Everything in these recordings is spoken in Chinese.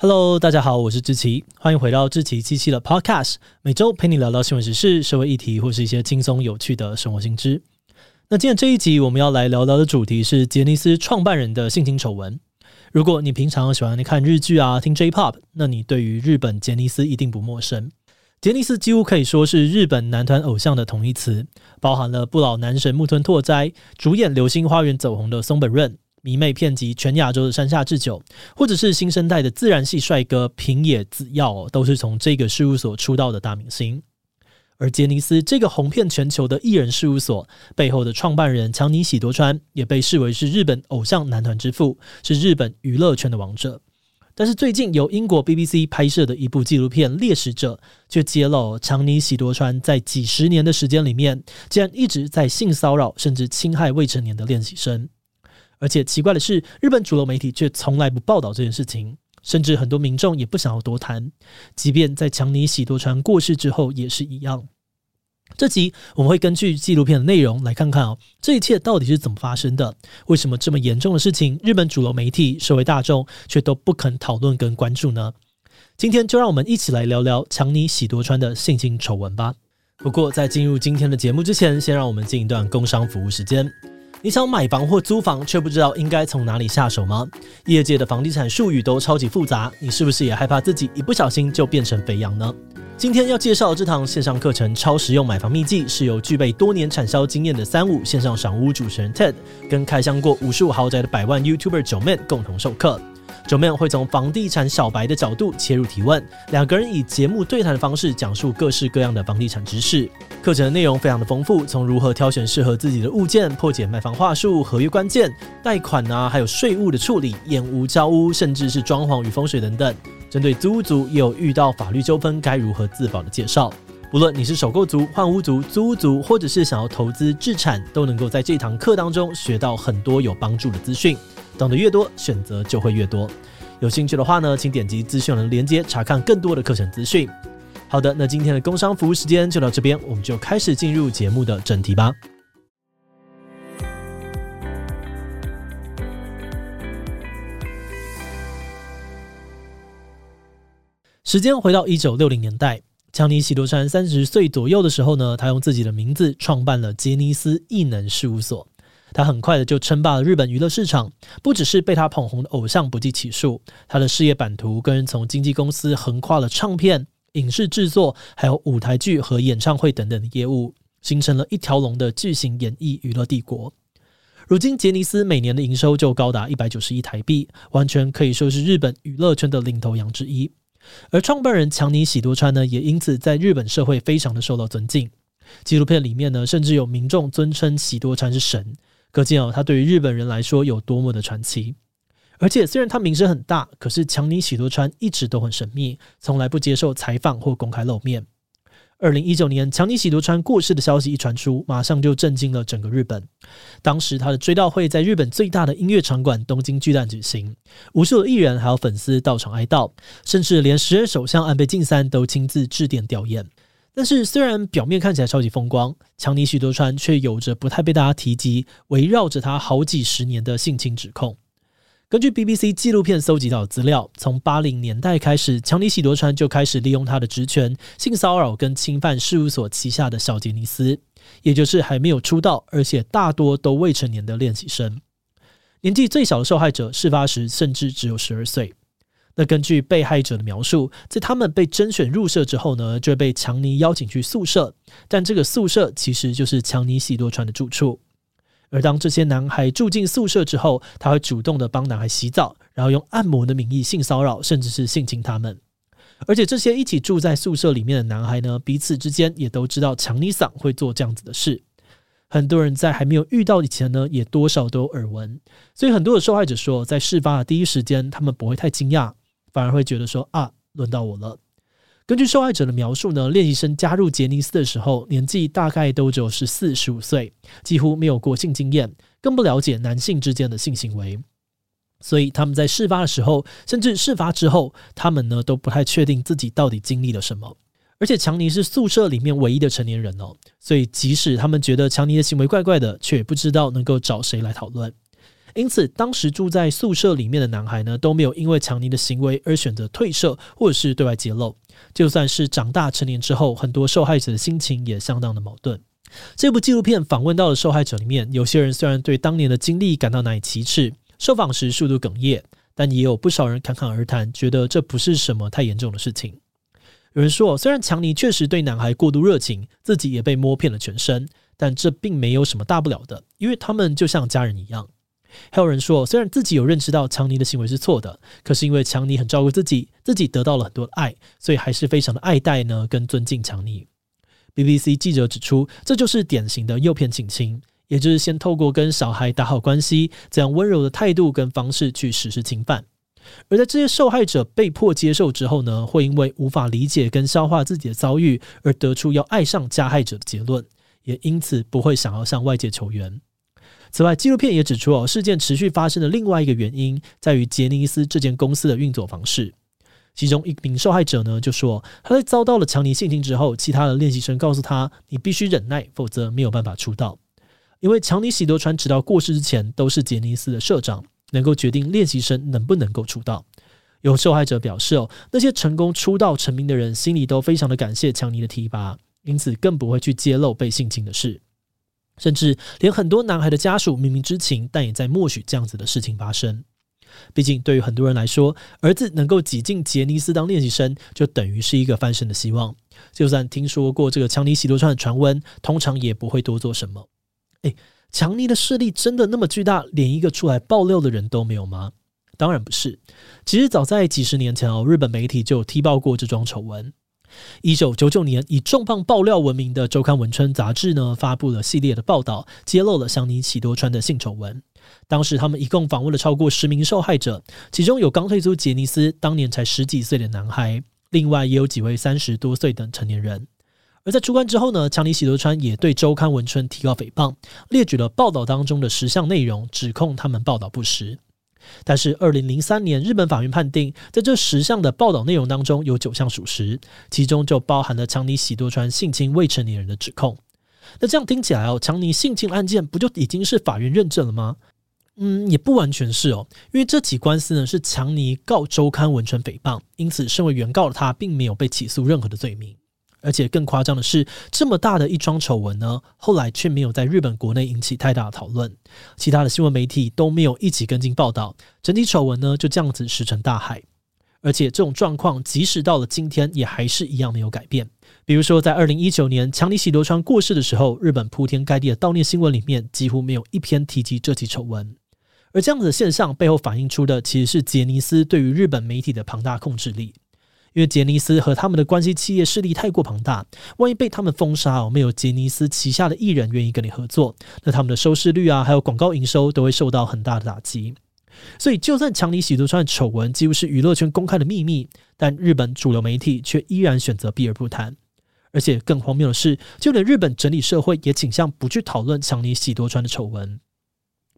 Hello，大家好，我是志奇，欢迎回到志奇七七的 Podcast，每周陪你聊聊新闻时事、社会议题或是一些轻松有趣的生活新知。那今天这一集我们要来聊聊的主题是杰尼斯创办人的性侵丑闻。如果你平常喜欢看日剧啊、听 J-Pop，那你对于日本杰尼斯一定不陌生。杰尼斯几乎可以说是日本男团偶像的同义词，包含了不老男神木村拓哉、主演《流星花园》走红的松本润。迷妹遍及全亚洲的山下智久，或者是新生代的自然系帅哥平野紫耀，都是从这个事务所出道的大明星。而杰尼斯这个红遍全球的艺人事务所背后的创办人强尼喜多川，也被视为是日本偶像男团之父，是日本娱乐圈的王者。但是最近由英国 BBC 拍摄的一部纪录片《猎食者》，却揭露强尼喜多川在几十年的时间里面，竟然一直在性骚扰甚至侵害未成年的练习生。而且奇怪的是，日本主流媒体却从来不报道这件事情，甚至很多民众也不想要多谈，即便在强尼喜多川过世之后也是一样。这集我们会根据纪录片的内容来看看哦，这一切到底是怎么发生的？为什么这么严重的事情，日本主流媒体、社会大众却都不肯讨论跟关注呢？今天就让我们一起来聊聊强尼喜多川的性侵丑闻吧。不过在进入今天的节目之前，先让我们进一段工商服务时间。你想买房或租房，却不知道应该从哪里下手吗？业界的房地产术语都超级复杂，你是不是也害怕自己一不小心就变成肥羊呢？今天要介绍这堂线上课程《超实用买房秘籍》，是由具备多年产销经验的三五线上赏屋主持人 Ted 跟开箱过无数豪宅的百万 YouTuber 九 Man 共同授课。9man 会从房地产小白的角度切入提问，两个人以节目对谈的方式讲述各式各样的房地产知识。课程的内容非常的丰富，从如何挑选适合自己的物件、破解卖房话术、合约关键、贷款啊，还有税务的处理、验屋交屋，甚至是装潢与风水等等。针对租屋族也有遇到法律纠纷该如何自保的介绍。不论你是首购族、换屋族、租屋族，或者是想要投资置产，都能够在这堂课当中学到很多有帮助的资讯。懂得越多，选择就会越多。有兴趣的话呢，请点击资讯栏的链接查看更多的课程资讯。好的，那今天的工商服务时间就到这边，我们就开始进入节目的正题吧。时间回到一九六零年代，强尼喜多川三十岁左右的时候呢，他用自己的名字创办了杰尼斯异能事务所。他很快的就称霸了日本娱乐市场，不只是被他捧红的偶像不计其数，他的事业版图更是从经纪公司横跨了唱片、影视制作，还有舞台剧和演唱会等等的业务，形成了一条龙的巨型演艺娱乐帝国。如今，杰尼斯每年的营收就高达一百九十亿台币，完全可以说是日本娱乐圈的领头羊之一。而创办人强尼喜多川呢，也因此在日本社会非常的受到尊敬。纪录片里面呢，甚至有民众尊称喜多川是神。可见哦，他对于日本人来说有多么的传奇。而且虽然他名声很大，可是强尼喜多川一直都很神秘，从来不接受采访或公开露面。二零一九年，强尼喜多川过世的消息一传出，马上就震惊了整个日本。当时他的追悼会在日本最大的音乐场馆东京巨蛋举行，无数的艺人还有粉丝到场哀悼，甚至连时任首相安倍晋三都亲自致电吊唁。但是，虽然表面看起来超级风光，强尼喜多川却有着不太被大家提及、围绕着他好几十年的性侵指控。根据 BBC 纪录片搜集到的资料，从八零年代开始，强尼喜多川就开始利用他的职权性骚扰跟侵犯事务所旗下的小杰尼斯，也就是还没有出道，而且大多都未成年的练习生。年纪最小的受害者，事发时甚至只有十二岁。那根据被害者的描述，在他们被甄选入社之后呢，就被强尼邀请去宿舍，但这个宿舍其实就是强尼喜多川的住处。而当这些男孩住进宿舍之后，他会主动的帮男孩洗澡，然后用按摩的名义性骚扰，甚至是性侵他们。而且这些一起住在宿舍里面的男孩呢，彼此之间也都知道强尼桑会做这样子的事。很多人在还没有遇到以前呢，也多少都有耳闻。所以很多的受害者说，在事发的第一时间，他们不会太惊讶。反而会觉得说啊，轮到我了。根据受害者的描述呢，练习生加入杰尼斯的时候，年纪大概都只有十四、十五岁，几乎没有过性经验，更不了解男性之间的性行为。所以他们在事发的时候，甚至事发之后，他们呢都不太确定自己到底经历了什么。而且强尼是宿舍里面唯一的成年人哦，所以即使他们觉得强尼的行为怪怪的，却不知道能够找谁来讨论。因此，当时住在宿舍里面的男孩呢，都没有因为强尼的行为而选择退社或者是对外揭露。就算是长大成年之后，很多受害者的心情也相当的矛盾。这部纪录片访问到的受害者里面，有些人虽然对当年的经历感到难以启齿，受访时数度哽咽，但也有不少人侃侃而谈，觉得这不是什么太严重的事情。有人说，虽然强尼确实对男孩过度热情，自己也被摸遍了全身，但这并没有什么大不了的，因为他们就像家人一样。还有人说，虽然自己有认识到强尼的行为是错的，可是因为强尼很照顾自己，自己得到了很多的爱，所以还是非常的爱戴呢，跟尊敬强尼。BBC 记者指出，这就是典型的诱骗性侵，也就是先透过跟小孩打好关系，这样温柔的态度跟方式去实施侵犯。而在这些受害者被迫接受之后呢，会因为无法理解跟消化自己的遭遇，而得出要爱上加害者的结论，也因此不会想要向外界求援。此外，纪录片也指出哦，事件持续发生的另外一个原因在于杰尼斯这间公司的运作方式。其中一名受害者呢就说，他在遭到了强尼性侵之后，其他的练习生告诉他：“你必须忍耐，否则没有办法出道。”因为强尼喜多川直到过世之前都是杰尼斯的社长，能够决定练习生能不能够出道。有受害者表示哦，那些成功出道成名的人心里都非常的感谢强尼的提拔，因此更不会去揭露被性侵的事。甚至连很多男孩的家属明明知情，但也在默许这样子的事情发生。毕竟，对于很多人来说，儿子能够挤进杰尼斯当练习生，就等于是一个翻身的希望。就算听说过这个强尼喜多川的传闻，通常也不会多做什么。诶，强尼的势力真的那么巨大，连一个出来爆料的人都没有吗？当然不是。其实早在几十年前哦，日本媒体就有踢爆过这桩丑闻。一九九九年，以重磅爆料闻名的周刊文春杂志呢，发布了系列的报道，揭露了强尼喜多川的性丑闻。当时他们一共访问了超过十名受害者，其中有刚退出杰尼斯，当年才十几岁的男孩，另外也有几位三十多岁的成年人。而在出关之后呢，强尼喜多川也对周刊文春提告诽谤，列举了报道当中的十项内容，指控他们报道不实。但是，二零零三年，日本法院判定，在这十项的报道内容当中，有九项属实，其中就包含了强尼喜多川性侵未成年人的指控。那这样听起来哦，强尼性侵案件不就已经是法院认证了吗？嗯，也不完全是哦，因为这起官司呢是强尼告周刊文春诽谤，因此身为原告的他并没有被起诉任何的罪名。而且更夸张的是，这么大的一桩丑闻呢，后来却没有在日本国内引起太大的讨论，其他的新闻媒体都没有一起跟进报道，整体丑闻呢就这样子石沉大海。而且这种状况，即使到了今天，也还是一样没有改变。比如说，在二零一九年强尼喜多川过世的时候，日本铺天盖地的悼念新闻里面，几乎没有一篇提及这起丑闻。而这样子的现象背后反映出的，其实是杰尼斯对于日本媒体的庞大控制力。因为杰尼斯和他们的关系企业势力太过庞大，万一被他们封杀哦，没有杰尼斯旗下的艺人愿意跟你合作，那他们的收视率啊，还有广告营收都会受到很大的打击。所以，就算强尼喜多川的丑闻几乎是娱乐圈公开的秘密，但日本主流媒体却依然选择避而不谈。而且更荒谬的是，就连日本整体社会也倾向不去讨论强尼喜多川的丑闻。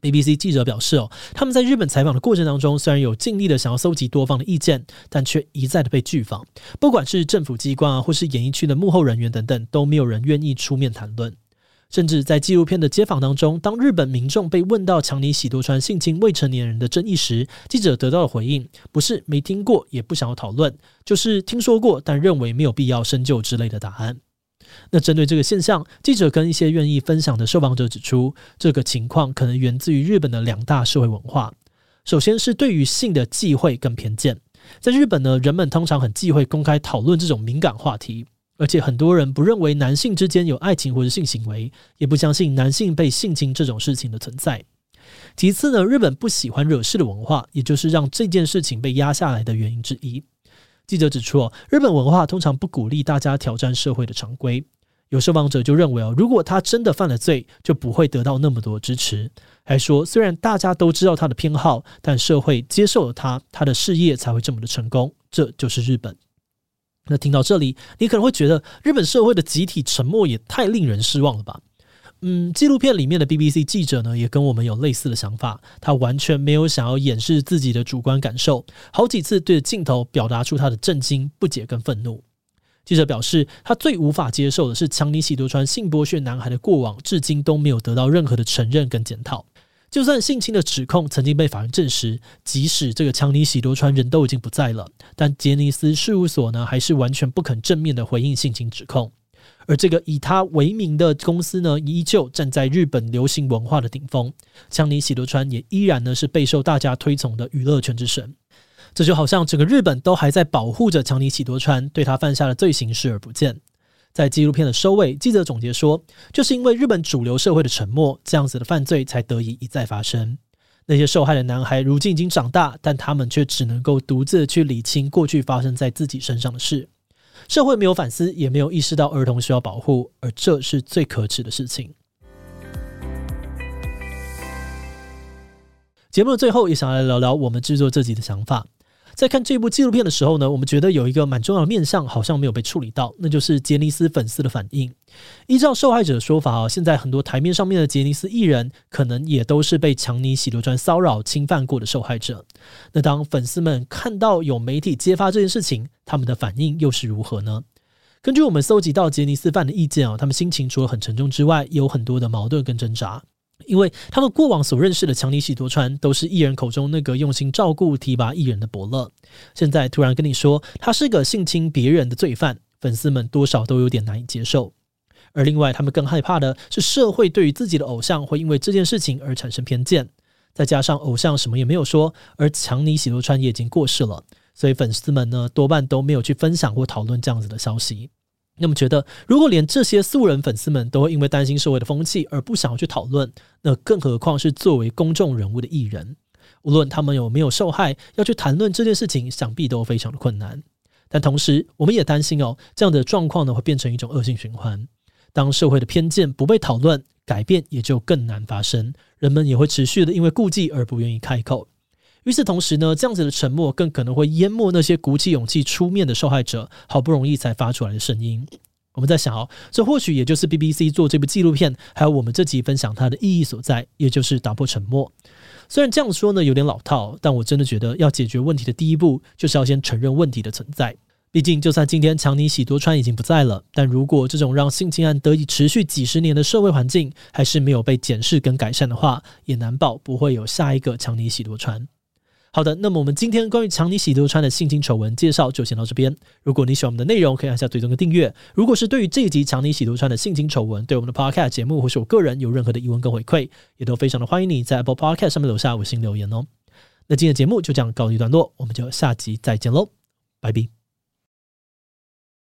BBC 记者表示：“哦，他们在日本采访的过程当中，虽然有尽力的想要搜集多方的意见，但却一再的被拒访。不管是政府机关啊，或是演艺区的幕后人员等等，都没有人愿意出面谈论。甚至在纪录片的街访当中，当日本民众被问到强尼喜多川性侵未成年人的争议时，记者得到的回应不是没听过，也不想要讨论，就是听说过，但认为没有必要深究之类的答案。”那针对这个现象，记者跟一些愿意分享的受访者指出，这个情况可能源自于日本的两大社会文化。首先是对于性的忌讳跟偏见，在日本呢，人们通常很忌讳公开讨论这种敏感话题，而且很多人不认为男性之间有爱情或者性行为，也不相信男性被性侵这种事情的存在。其次呢，日本不喜欢惹事的文化，也就是让这件事情被压下来的原因之一。记者指出，日本文化通常不鼓励大家挑战社会的常规。有受访者就认为，哦，如果他真的犯了罪，就不会得到那么多支持。还说，虽然大家都知道他的偏好，但社会接受了他，他的事业才会这么的成功。这就是日本。那听到这里，你可能会觉得，日本社会的集体沉默也太令人失望了吧？嗯，纪录片里面的 BBC 记者呢，也跟我们有类似的想法。他完全没有想要掩饰自己的主观感受，好几次对着镜头表达出他的震惊、不解跟愤怒。记者表示，他最无法接受的是强尼喜多川性剥削男孩的过往，至今都没有得到任何的承认跟检讨。就算性侵的指控曾经被法院证实，即使这个强尼喜多川人都已经不在了，但杰尼斯事务所呢，还是完全不肯正面的回应性侵指控。而这个以他为名的公司呢，依旧站在日本流行文化的顶峰。强尼喜多川也依然呢是备受大家推崇的娱乐圈之神。这就好像整个日本都还在保护着强尼喜多川，对他犯下的罪行视而不见。在纪录片的收尾，记者总结说，就是因为日本主流社会的沉默，这样子的犯罪才得以一再发生。那些受害的男孩如今已经长大，但他们却只能够独自去理清过去发生在自己身上的事。社会没有反思，也没有意识到儿童需要保护，而这是最可耻的事情。节目的最后，也想来聊聊我们制作这集的想法。在看这部纪录片的时候呢，我们觉得有一个蛮重要的面向好像没有被处理到，那就是杰尼斯粉丝的反应。依照受害者的说法啊，现在很多台面上面的杰尼斯艺人，可能也都是被强尼喜多川骚扰、侵犯过的受害者。那当粉丝们看到有媒体揭发这件事情，他们的反应又是如何呢？根据我们搜集到杰尼斯饭的意见啊，他们心情除了很沉重之外，也有很多的矛盾跟挣扎。因为他们过往所认识的强尼喜多川都是艺人口中那个用心照顾、提拔艺人的伯乐，现在突然跟你说他是个性侵别人的罪犯，粉丝们多少都有点难以接受。而另外，他们更害怕的是社会对于自己的偶像会因为这件事情而产生偏见，再加上偶像什么也没有说，而强尼喜多川也已经过世了，所以粉丝们呢多半都没有去分享或讨论这样子的消息。那么觉得，如果连这些素人粉丝们都会因为担心社会的风气而不想要去讨论，那更何况是作为公众人物的艺人，无论他们有没有受害，要去谈论这件事情，想必都非常的困难。但同时，我们也担心哦，这样的状况呢会变成一种恶性循环。当社会的偏见不被讨论，改变也就更难发生，人们也会持续的因为顾忌而不愿意开口。与此同时呢，这样子的沉默更可能会淹没那些鼓起勇气出面的受害者，好不容易才发出来的声音。我们在想哦，这或许也就是 BBC 做这部纪录片，还有我们这集分享它的意义所在，也就是打破沉默。虽然这样说呢有点老套，但我真的觉得要解决问题的第一步，就是要先承认问题的存在。毕竟，就算今天强尼喜多川已经不在了，但如果这种让性侵案得以持续几十年的社会环境还是没有被检视跟改善的话，也难保不会有下一个强尼喜多川。好的，那么我们今天关于强尼喜多川的性侵丑闻介绍就先到这边。如果你喜欢我们的内容，可以按下追踪跟订阅。如果是对于这一集强尼喜多川的性侵丑闻，对我们的 Podcast 节目或是我个人有任何的疑问跟回馈，也都非常的欢迎你在 Apple Podcast 上面留下五星留言哦。那今天的节目就这样告一段落，我们就下集再见喽，拜拜。